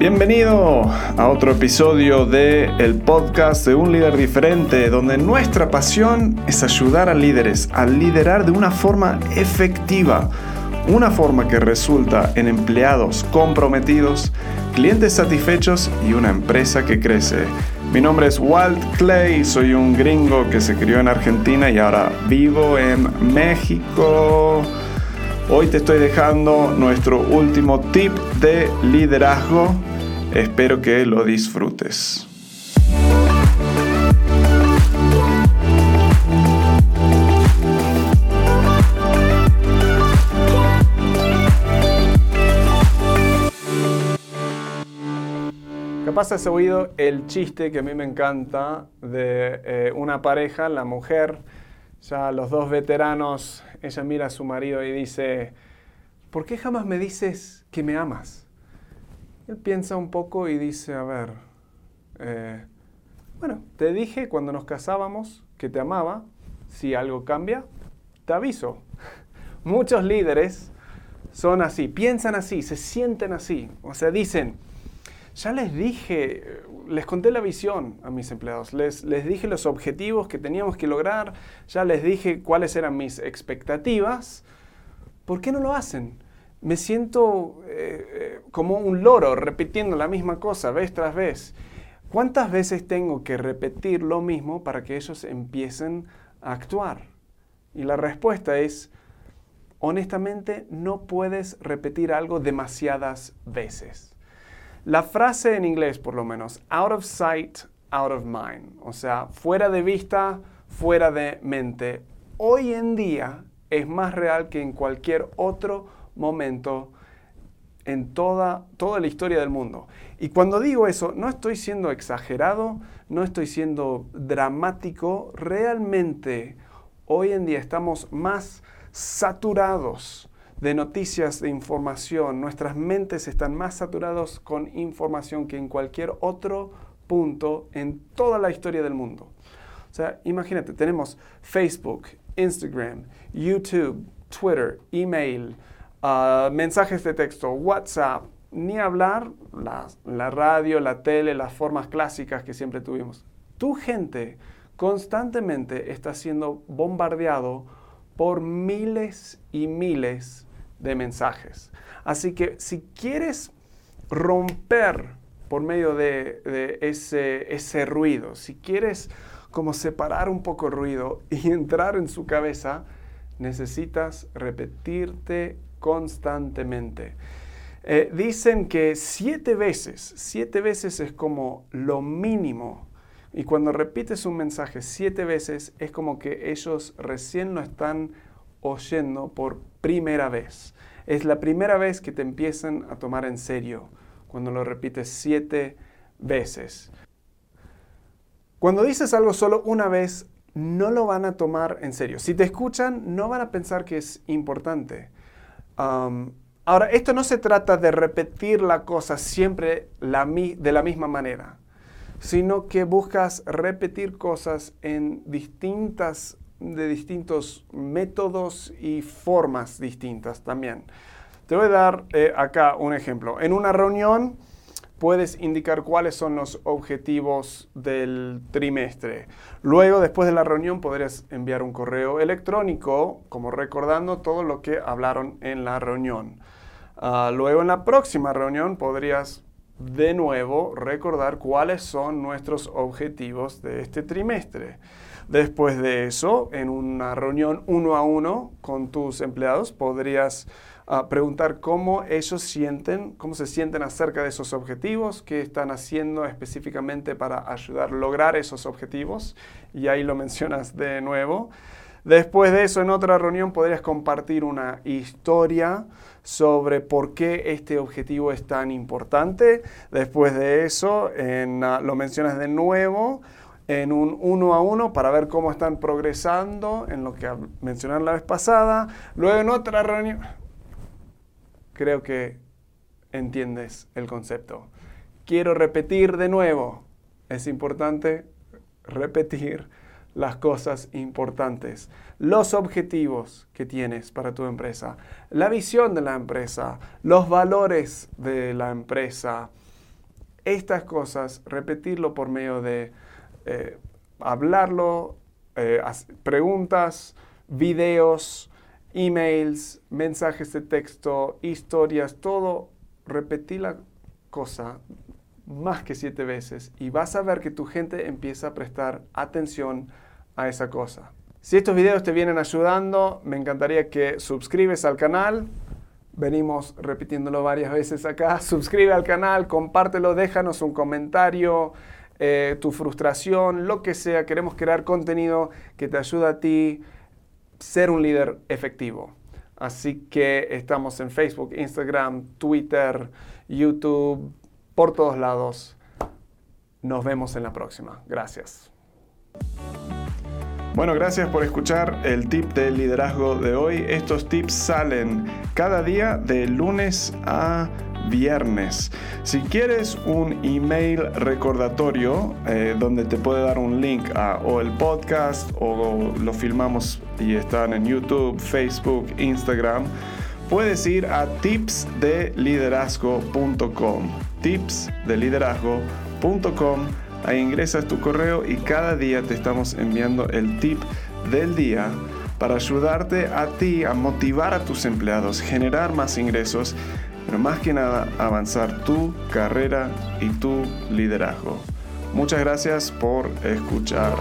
Bienvenido a otro episodio de el podcast de un líder diferente, donde nuestra pasión es ayudar a líderes a liderar de una forma efectiva, una forma que resulta en empleados comprometidos, clientes satisfechos y una empresa que crece. Mi nombre es Walt Clay, soy un gringo que se crió en Argentina y ahora vivo en México. Hoy te estoy dejando nuestro último tip de liderazgo Espero que lo disfrutes. Capaz has oído el chiste que a mí me encanta de eh, una pareja, la mujer, ya los dos veteranos, ella mira a su marido y dice, ¿por qué jamás me dices que me amas? Él piensa un poco y dice, a ver, eh, bueno, te dije cuando nos casábamos que te amaba, si algo cambia, te aviso. Muchos líderes son así, piensan así, se sienten así, o sea, dicen, ya les dije, les conté la visión a mis empleados, les, les dije los objetivos que teníamos que lograr, ya les dije cuáles eran mis expectativas, ¿por qué no lo hacen? me siento eh, eh, como un loro repitiendo la misma cosa vez tras vez. ¿Cuántas veces tengo que repetir lo mismo para que ellos empiecen a actuar? Y la respuesta es, honestamente, no puedes repetir algo demasiadas veces. La frase en inglés, por lo menos, out of sight, out of mind, o sea, fuera de vista, fuera de mente, hoy en día es más real que en cualquier otro momento en toda, toda la historia del mundo. Y cuando digo eso, no estoy siendo exagerado, no estoy siendo dramático, realmente hoy en día estamos más saturados de noticias, de información, nuestras mentes están más saturados con información que en cualquier otro punto en toda la historia del mundo. O sea, imagínate, tenemos Facebook, Instagram, YouTube, Twitter, email, Ah, mensajes de texto, WhatsApp, ni hablar la, radio, la tele, las formas clásicas que siempre tuvimos. Tu gente constantemente está siendo bombardeado por miles y miles de mensajes. Así que si quieres romper por medio de, ese, ese ruido, si quieres como separar un poco el ruido y entrar en su cabeza, necesitas repetirte constantemente. Eh, dicen que siete veces, siete veces es como lo mínimo. Y cuando repites un mensaje siete veces es como que ellos recién lo están oyendo por primera vez. Es la primera vez que te empiezan a tomar en serio cuando lo repites siete veces. Cuando dices algo solo una vez, no lo van a tomar en serio. Si te escuchan, no van a pensar que es importante ahora, esto no se trata de repetir la cosa siempre de la misma manera, sino que buscas repetir cosas en distintas, de distintos métodos y formas distintas también. Te voy a dar eh, acá un ejemplo. En una reunión, puedes indicar cuáles son los objetivos del trimestre. Luego, después de la reunión, podrías enviar un correo electrónico, como recordando todo lo que hablaron en la reunión. Ah, luego, en la próxima reunión, podrías de nuevo recordar cuáles son nuestros objetivos de este trimestre. Después de eso, en una reunión uno a uno con tus empleados, podrías preguntar cómo ellos sienten, cómo se sienten acerca de esos objetivos, qué están haciendo específicamente para ayudar a lograr esos objetivos, y ahí lo mencionas de nuevo. Después de eso, en otra reunión podrías compartir una historia sobre por qué este objetivo es tan importante. Después de eso, ah, lo mencionas de nuevo en un uno a uno para ver cómo están progresando en lo que mencionaron la vez pasada. Luego en otra reunión, creo que entiendes el concepto. Quiero repetir de nuevo. Es importante repetir las cosas importantes, los objetivos que tienes para tu empresa, la visión de la empresa, los valores de la empresa, estas cosas, repetirlo por medio de eh, hablarlo, eh, preguntas, videos, emails, mensajes de texto, historias, todo, repetir la cosa más que siete veces y vas a ver que tu gente empieza a prestar atención a esa cosa. Si estos videos te vienen ayudando, me encantaría que suscribes al canal. Venimos repitiéndolo varias veces acá. Suscribe al canal, compártelo, déjanos un comentario, eh, tu frustración, lo que sea. Queremos crear contenido que te ayude a ti ser un líder efectivo. Así que estamos en Facebook, Instagram, Twitter, YouTube, por todos lados. Nos vemos en la próxima. Gracias. Bueno, gracias por escuchar el tip del liderazgo de hoy. Estos tips salen cada día de lunes a viernes. Si quieres un email recordatorio eh, donde te puede dar un link a o el podcast o lo filmamos y están en YouTube, Facebook, Instagram, puedes ir a tipsdeliderazgo.com. Tipsdeliderazgo.com Ahí ingresas tu correo y cada día te estamos enviando el tip del día para ayudarte a ti a motivar a tus empleados, generar más ingresos, pero más que nada avanzar tu carrera y tu liderazgo. Muchas gracias por escuchar.